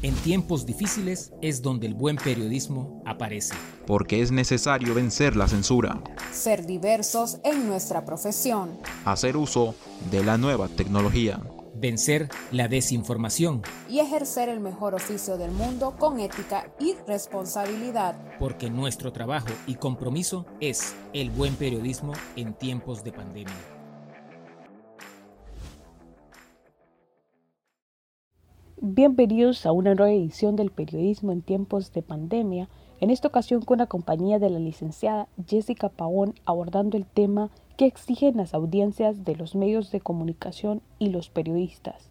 En tiempos difíciles es donde el buen periodismo aparece. Porque es necesario vencer la censura. Ser diversos en nuestra profesión. Hacer uso de la nueva tecnología. Vencer la desinformación. Y ejercer el mejor oficio del mundo con ética y responsabilidad. Porque nuestro trabajo y compromiso es el buen periodismo en tiempos de pandemia. Bienvenidos a una nueva edición del periodismo en tiempos de pandemia, en esta ocasión con la compañía de la licenciada Jessica Paón abordando el tema que exigen las audiencias de los medios de comunicación y los periodistas.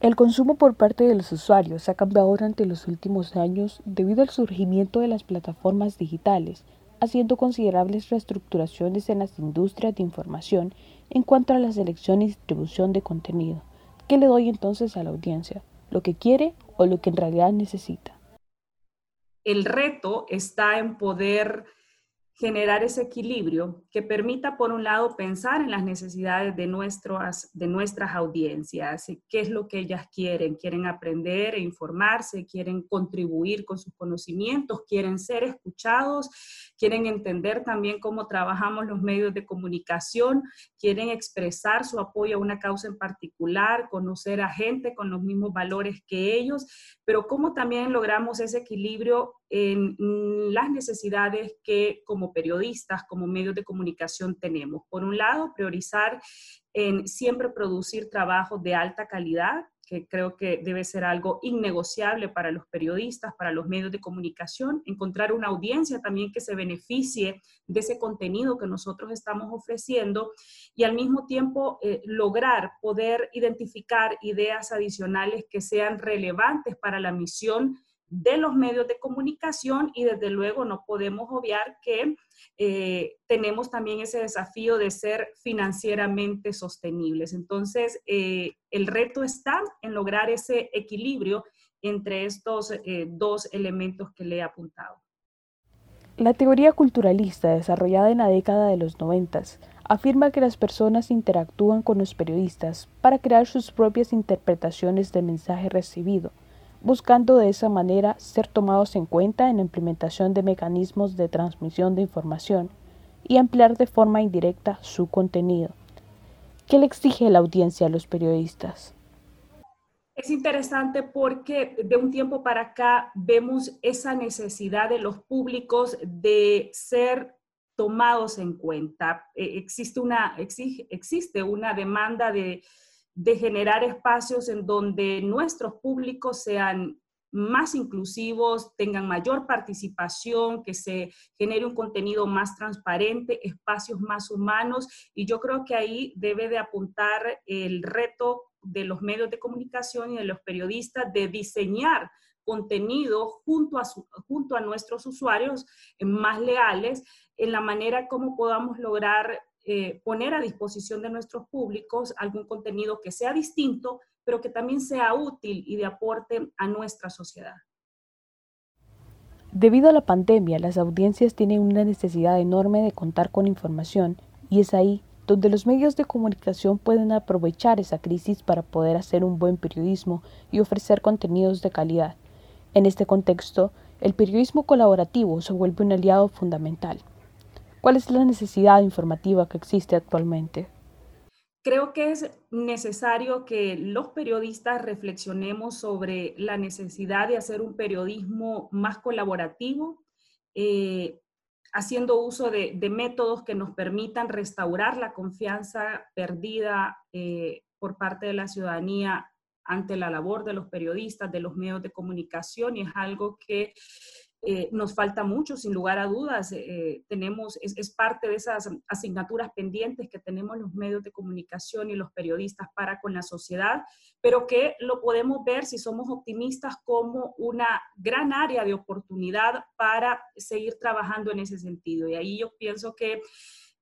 El consumo por parte de los usuarios ha cambiado durante los últimos años debido al surgimiento de las plataformas digitales, haciendo considerables reestructuraciones en las industrias de información en cuanto a la selección y distribución de contenido. ¿Qué le doy entonces a la audiencia? ¿Lo que quiere o lo que en realidad necesita? El reto está en poder generar ese equilibrio que permita, por un lado, pensar en las necesidades de, nuestras, de nuestras audiencias, qué es lo que ellas quieren, quieren aprender e informarse, quieren contribuir con sus conocimientos, quieren ser escuchados, quieren entender también cómo trabajamos los medios de comunicación, quieren expresar su apoyo a una causa en particular, conocer a gente con los mismos valores que ellos, pero cómo también logramos ese equilibrio en las necesidades que como periodistas, como medios de comunicación tenemos. Por un lado, priorizar en siempre producir trabajos de alta calidad, que creo que debe ser algo innegociable para los periodistas, para los medios de comunicación, encontrar una audiencia también que se beneficie de ese contenido que nosotros estamos ofreciendo y al mismo tiempo eh, lograr poder identificar ideas adicionales que sean relevantes para la misión de los medios de comunicación y desde luego no podemos obviar que eh, tenemos también ese desafío de ser financieramente sostenibles. Entonces, eh, el reto está en lograr ese equilibrio entre estos eh, dos elementos que le he apuntado. La teoría culturalista desarrollada en la década de los noventas afirma que las personas interactúan con los periodistas para crear sus propias interpretaciones del mensaje recibido buscando de esa manera ser tomados en cuenta en la implementación de mecanismos de transmisión de información y ampliar de forma indirecta su contenido. ¿Qué le exige la audiencia a los periodistas? Es interesante porque de un tiempo para acá vemos esa necesidad de los públicos de ser tomados en cuenta. Eh, existe una, existe una demanda de, de generar espacios en donde nuestros públicos sean más inclusivos, tengan mayor participación, que se genere un contenido más transparente, espacios más humanos. Y yo creo que ahí debe de apuntar el reto de los medios de comunicación y de los periodistas de diseñar contenido junto a, junto a nuestros usuarios más leales en la manera como podamos lograr eh, poner a disposición de nuestros públicos algún contenido que sea distinto, pero que también sea útil y de aporte a nuestra sociedad. Debido a la pandemia, las audiencias tienen una necesidad enorme de contar con información y es ahí donde los medios de comunicación pueden aprovechar esa crisis para poder hacer un buen periodismo y ofrecer contenidos de calidad. En este contexto, el periodismo colaborativo se vuelve un aliado fundamental. ¿Cuál es la necesidad informativa que existe actualmente? Creo que es necesario que los periodistas reflexionemos sobre la necesidad de hacer un periodismo más colaborativo, eh, haciendo uso de, métodos que nos permitan restaurar la confianza perdida eh, por parte de la ciudadanía ante la labor de los periodistas, de los medios de comunicación, y es algo que eh, nos falta mucho, sin lugar a dudas. Eh, tenemos, es, parte de esas asignaturas pendientes que tenemos los medios de comunicación y los periodistas para con la sociedad, pero que lo podemos ver, si somos optimistas, como una gran área de oportunidad para seguir trabajando en ese sentido. Y ahí yo pienso que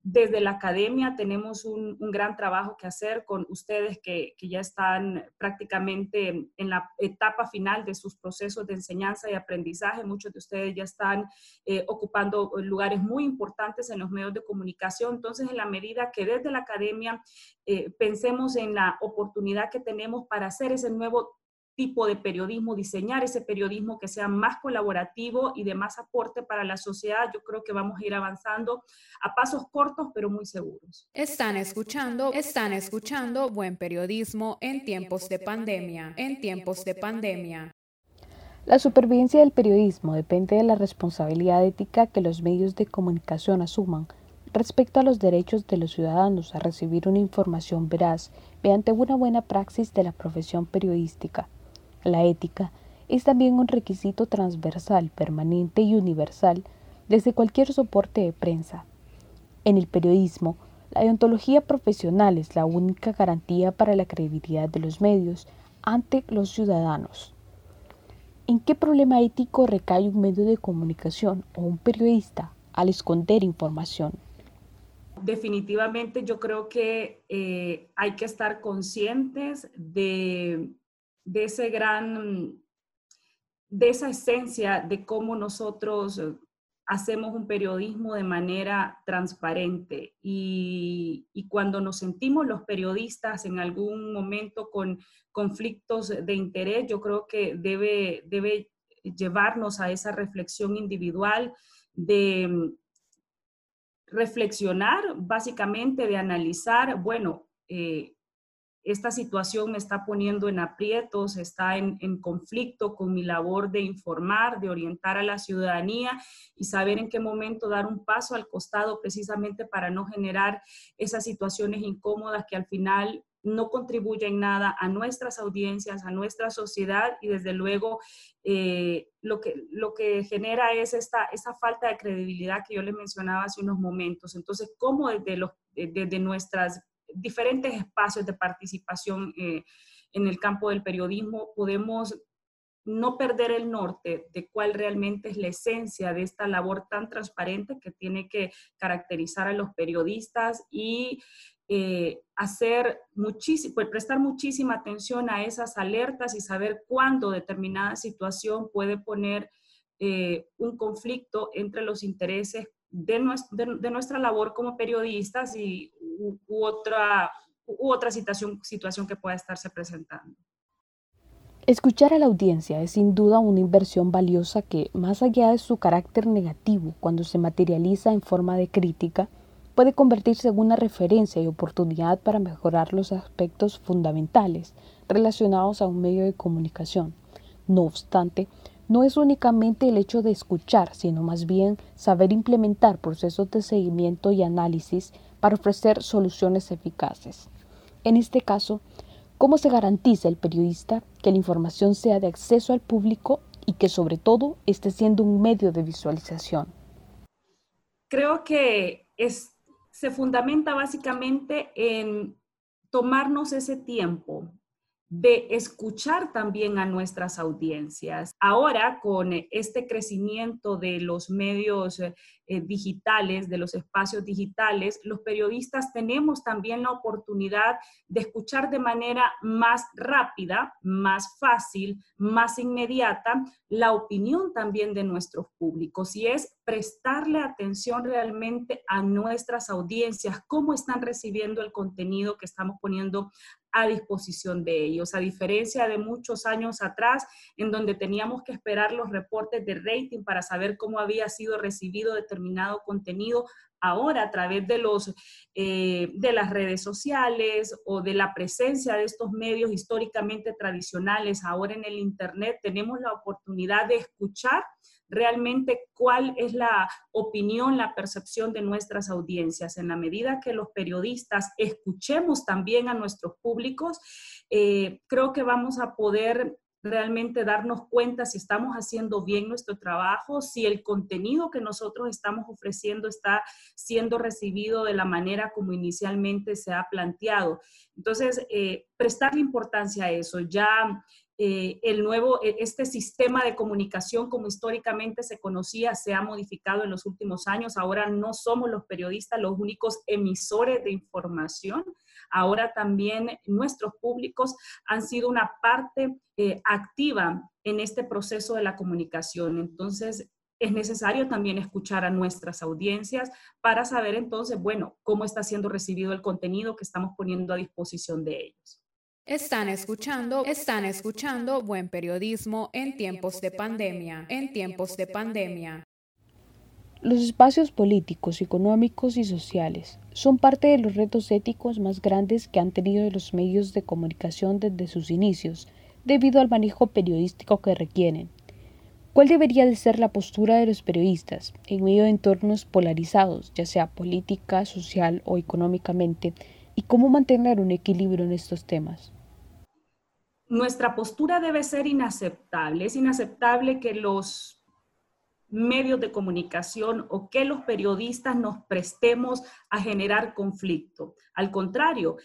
desde la academia tenemos un, gran trabajo que hacer con ustedes que, ya están prácticamente en la etapa final de sus procesos de enseñanza y aprendizaje. Muchos de ustedes ya están eh, ocupando lugares muy importantes en los medios de comunicación. Entonces, en la medida que desde la academia eh, pensemos en la oportunidad que tenemos para hacer ese nuevo tipo de periodismo, diseñar ese periodismo que sea más colaborativo y de más aporte para la sociedad, yo creo que vamos a ir avanzando a pasos cortos pero muy seguros. Están escuchando, están escuchando buen periodismo en tiempos de pandemia, en tiempos de pandemia. La supervivencia del periodismo depende de la responsabilidad ética que los medios de comunicación asuman respecto a los derechos de los ciudadanos a recibir una información veraz mediante una buena praxis de la profesión periodística. La ética es también un requisito transversal, permanente y universal desde cualquier soporte de prensa. En el periodismo, la deontología profesional es la única garantía para la credibilidad de los medios ante los ciudadanos. ¿En qué problema ético recae un medio de comunicación o un periodista al esconder información? Definitivamente yo creo que eh, hay que estar conscientes de de ese gran, de esa esencia de cómo nosotros hacemos un periodismo de manera transparente. Y, cuando nos sentimos los periodistas en algún momento con conflictos de interés, yo creo que debe, debe llevarnos a esa reflexión individual de reflexionar, básicamente de analizar, bueno, eh, esta situación me está poniendo en aprietos, está en, conflicto con mi labor de informar, de orientar a la ciudadanía y saber en qué momento dar un paso al costado precisamente para no generar esas situaciones incómodas que al final no contribuyen nada a nuestras audiencias, a nuestra sociedad y desde luego eh, lo, que, lo que genera es esta, esa falta de credibilidad que yo le mencionaba hace unos momentos. Entonces, ¿cómo desde, los, desde nuestras diferentes espacios de participación eh, en el campo del periodismo, podemos no perder el norte de cuál realmente es la esencia de esta labor tan transparente que tiene que caracterizar a los periodistas y eh, hacer muchísimo, pues prestar muchísima atención a esas alertas y saber cuándo determinada situación puede poner eh, un conflicto entre los intereses de, nuestra labor como periodistas y u, otra, u otra situación, situación que pueda estarse presentando. Escuchar a la audiencia es sin duda una inversión valiosa que, más allá de su carácter negativo cuando se materializa en forma de crítica, puede convertirse en una referencia y oportunidad para mejorar los aspectos fundamentales relacionados a un medio de comunicación. No obstante, no es únicamente el hecho de escuchar, sino más bien saber implementar procesos de seguimiento y análisis para ofrecer soluciones eficaces. En este caso, ¿cómo se garantiza el periodista que la información sea de acceso al público y que sobre todo esté siendo un medio de visualización? Creo que se fundamenta básicamente en tomarnos ese tiempo de escuchar también a nuestras audiencias. Ahora, con este crecimiento de los medios eh, digitales, de los espacios digitales, los periodistas tenemos también la oportunidad de escuchar de manera más rápida, más fácil, más inmediata la opinión también de nuestros públicos y es prestarle atención realmente a nuestras audiencias, cómo están recibiendo el contenido que estamos poniendo a disposición de ellos, a diferencia de muchos años atrás, en donde teníamos que esperar los reportes de rating para saber cómo había sido recibido determinado contenido. Ahora, a través de, los, eh, de las redes sociales o de la presencia de estos medios históricamente tradicionales, ahora en el Internet, tenemos la oportunidad de escuchar realmente cuál es la opinión, la percepción de nuestras audiencias. En la medida que los periodistas escuchemos también a nuestros públicos, eh, creo que vamos a poder realmente darnos cuenta si estamos haciendo bien nuestro trabajo, si el contenido que nosotros estamos ofreciendo está siendo recibido de la manera como inicialmente se ha planteado. Entonces, eh, prestarle importancia a eso. Ya eh, el nuevo, e, este sistema de comunicación como históricamente se conocía se ha modificado en los últimos años. Ahora no somos los periodistas los únicos emisores de información. Ahora también nuestros públicos han sido una parte eh, activa en este proceso de la comunicación. Entonces, es necesario también escuchar a nuestras audiencias para saber entonces, bueno, cómo está siendo recibido el contenido que estamos poniendo a disposición de ellos. Están escuchando, están escuchando buen periodismo en tiempos de pandemia, en tiempos de pandemia. Los espacios políticos, económicos y sociales son parte de los retos éticos más grandes que han tenido los medios de comunicación desde sus inicios, debido al manejo periodístico que requieren. ¿Cuál debería de ser la postura de los periodistas en medio de entornos polarizados, ya sea política, social o económicamente, y cómo mantener un equilibrio en estos temas? Nuestra postura debe ser inaceptable. Es inaceptable que los medios de comunicación o que los periodistas nos prestemos a generar conflicto. Al contrario,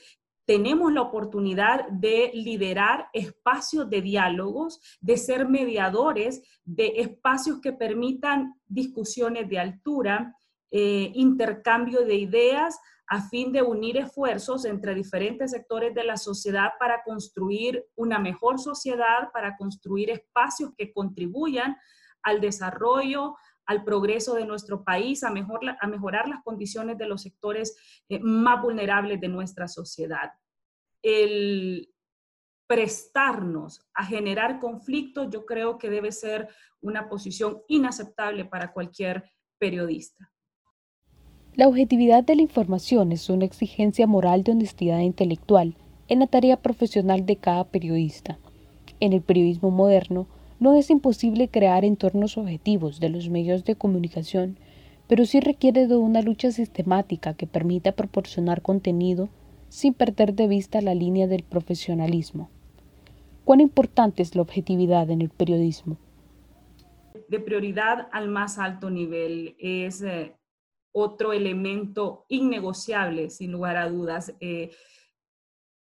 tenemos la oportunidad de liderar espacios de diálogos, de ser mediadores de espacios que permitan discusiones de altura, eh, intercambio de ideas, a fin de unir esfuerzos entre diferentes sectores de la sociedad para construir una mejor sociedad, para construir espacios que contribuyan al desarrollo, al progreso de nuestro país, a, mejorar las condiciones de los sectores eh, más vulnerables de nuestra sociedad. El prestarnos a generar conflictos, yo creo que debe ser una posición inaceptable para cualquier periodista. La objetividad de la información es una exigencia moral de honestidad intelectual en la tarea profesional de cada periodista. En el periodismo moderno, no es imposible crear entornos objetivos de los medios de comunicación, pero sí requiere de una lucha sistemática que permita proporcionar contenido sin perder de vista la línea del profesionalismo. ¿Cuán importante es la objetividad en el periodismo? De prioridad al más alto nivel es eh, otro elemento innegociable, sin lugar a dudas. Eh,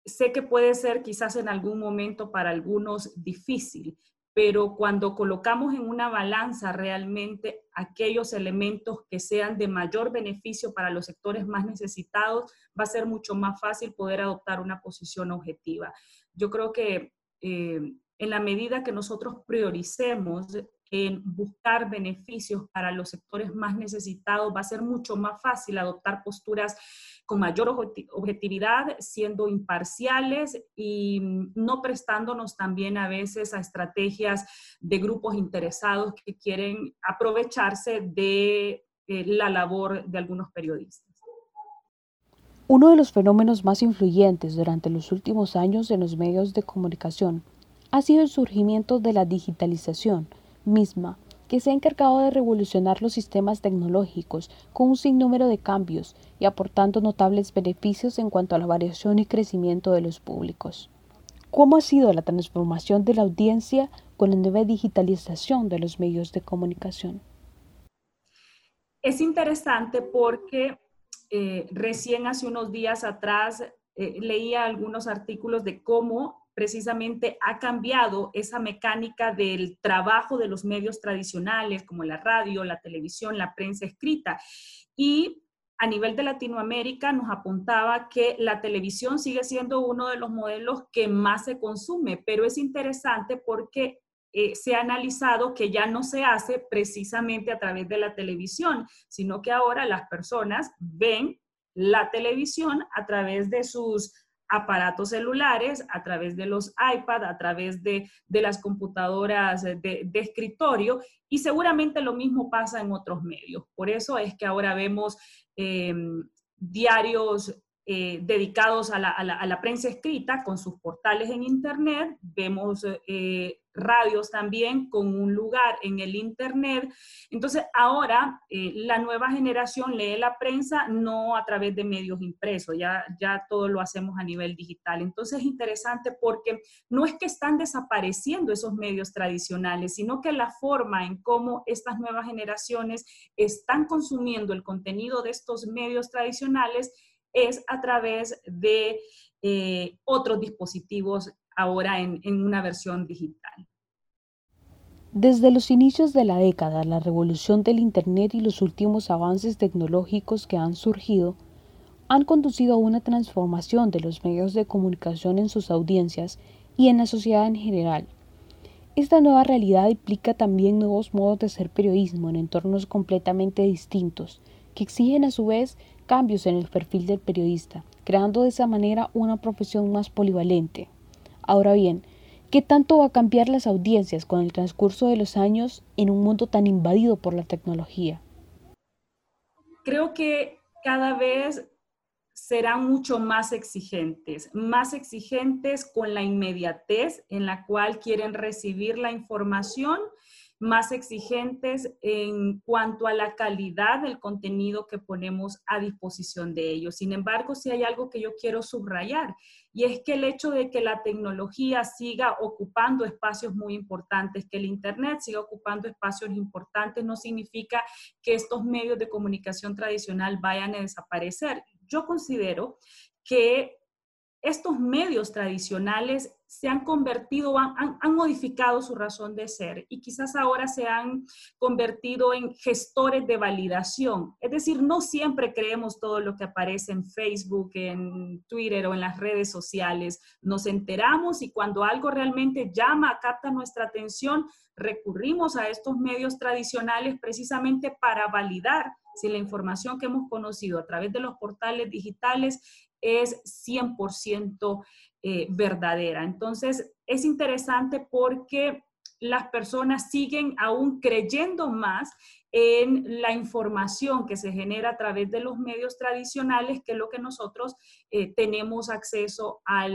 sé que puede ser quizás en algún momento para algunos difícil, pero cuando colocamos en una balanza realmente aquellos elementos que sean de mayor beneficio para los sectores más necesitados, va a ser mucho más fácil poder adoptar una posición objetiva. Yo creo que eh, en la medida que nosotros prioricemos en buscar beneficios para los sectores más necesitados, va a ser mucho más fácil adoptar posturas con mayor objetividad, siendo imparciales y no prestándonos también a veces a estrategias de grupos interesados que quieren aprovecharse de eh, la labor de algunos periodistas. Uno de los fenómenos más influyentes durante los últimos años en los medios de comunicación ha sido el surgimiento de la digitalización, misma, que se ha encargado de revolucionar los sistemas tecnológicos con un sinnúmero de cambios y aportando notables beneficios en cuanto a la variación y crecimiento de los públicos. ¿Cómo ha sido la transformación de la audiencia con la nueva digitalización de los medios de comunicación? Es interesante porque eh, recién hace unos días atrás eh, leía algunos artículos de cómo precisamente ha cambiado esa mecánica del trabajo de los medios tradicionales como la radio, la televisión, la prensa escrita. Y a nivel de Latinoamérica nos apuntaba que la televisión sigue siendo uno de los modelos que más se consume, pero es interesante porque eh, se ha analizado que ya no se hace precisamente a través de la televisión, sino que ahora las personas ven la televisión a través de sus aparatos celulares, a través de los iPad, a través de, las computadoras de, escritorio y seguramente lo mismo pasa en otros medios. Por eso es que ahora vemos em, diarios eh, dedicados a la, prensa escrita con sus portales en Internet, vemos eh, radios también con un lugar en el Internet. Entonces, ahora eh, la nueva generación lee la prensa no a través de medios impresos, ya, ya todo lo hacemos a nivel digital. Entonces, es interesante porque no es que están desapareciendo esos medios tradicionales, sino que la forma en cómo estas nuevas generaciones están consumiendo el contenido de estos medios tradicionales es a través de eh, otros dispositivos ahora en, en una versión digital. Desde los inicios de la década, la revolución del Internet y los últimos avances tecnológicos que han surgido han conducido a una transformación de los medios de comunicación en sus audiencias y en la sociedad en general. Esta nueva realidad implica también nuevos modos de hacer periodismo en entornos completamente distintos, que exigen a su vez cambios en el perfil del periodista, creando de esa manera una profesión más polivalente. Ahora bien, ¿qué tanto va a cambiar las audiencias con el transcurso de los años en un mundo tan invadido por la tecnología? Creo que cada vez serán mucho más exigentes, más exigentes con la inmediatez en la cual quieren recibir la información, más exigentes en cuanto a la calidad del contenido que ponemos a disposición de ellos. Sin embargo, si hay algo que yo quiero subrayar, y es que el hecho de que la tecnología siga ocupando espacios muy importantes, que el Internet siga ocupando espacios importantes, no significa que estos medios de comunicación tradicional vayan a desaparecer yo considero que estos medios tradicionales se han convertido, han, modificado su razón de ser y quizás ahora se han convertido en gestores de validación. Es decir, no siempre creemos todo lo que aparece en Facebook, en Twitter o en las redes sociales. Nos enteramos y cuando algo realmente llama, capta nuestra atención, recurrimos a estos medios tradicionales precisamente para validar si la información que hemos conocido a través de los portales digitales es 100% eh, verdadera. Entonces, es interesante porque las personas siguen aún creyendo más en la información que se genera a través de los medios tradicionales que lo que nosotros eh, tenemos acceso a,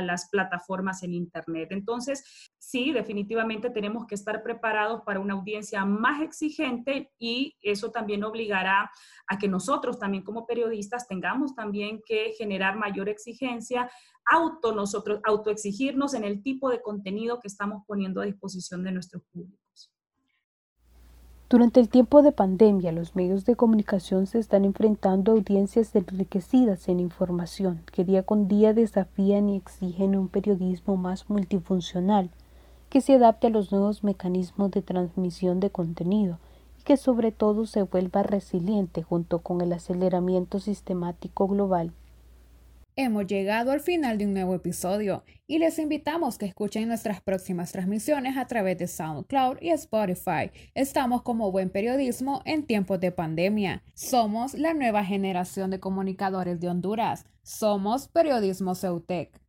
las plataformas en Internet. Entonces, sí, definitivamente tenemos que estar preparados para una audiencia más exigente y eso también obligará a que nosotros también como periodistas tengamos también que generar mayor exigencia, auto nosotros, autoexigirnos en el tipo de contenido que estamos poniendo a disposición de nuestros públicos. Durante el tiempo de pandemia, los medios de comunicación se están enfrentando a audiencias enriquecidas en información que día con día desafían y exigen un periodismo más multifuncional, que se adapte a los nuevos mecanismos de transmisión de contenido y que sobre todo se vuelva resiliente junto con el aceleramiento sistemático global Hemos llegado al final de un nuevo episodio y les invitamos que escuchen nuestras próximas transmisiones a través de SoundCloud y Spotify. Estamos como buen periodismo en tiempos de pandemia. Somos la nueva generación de comunicadores de Honduras. Somos Periodismo Ceutec.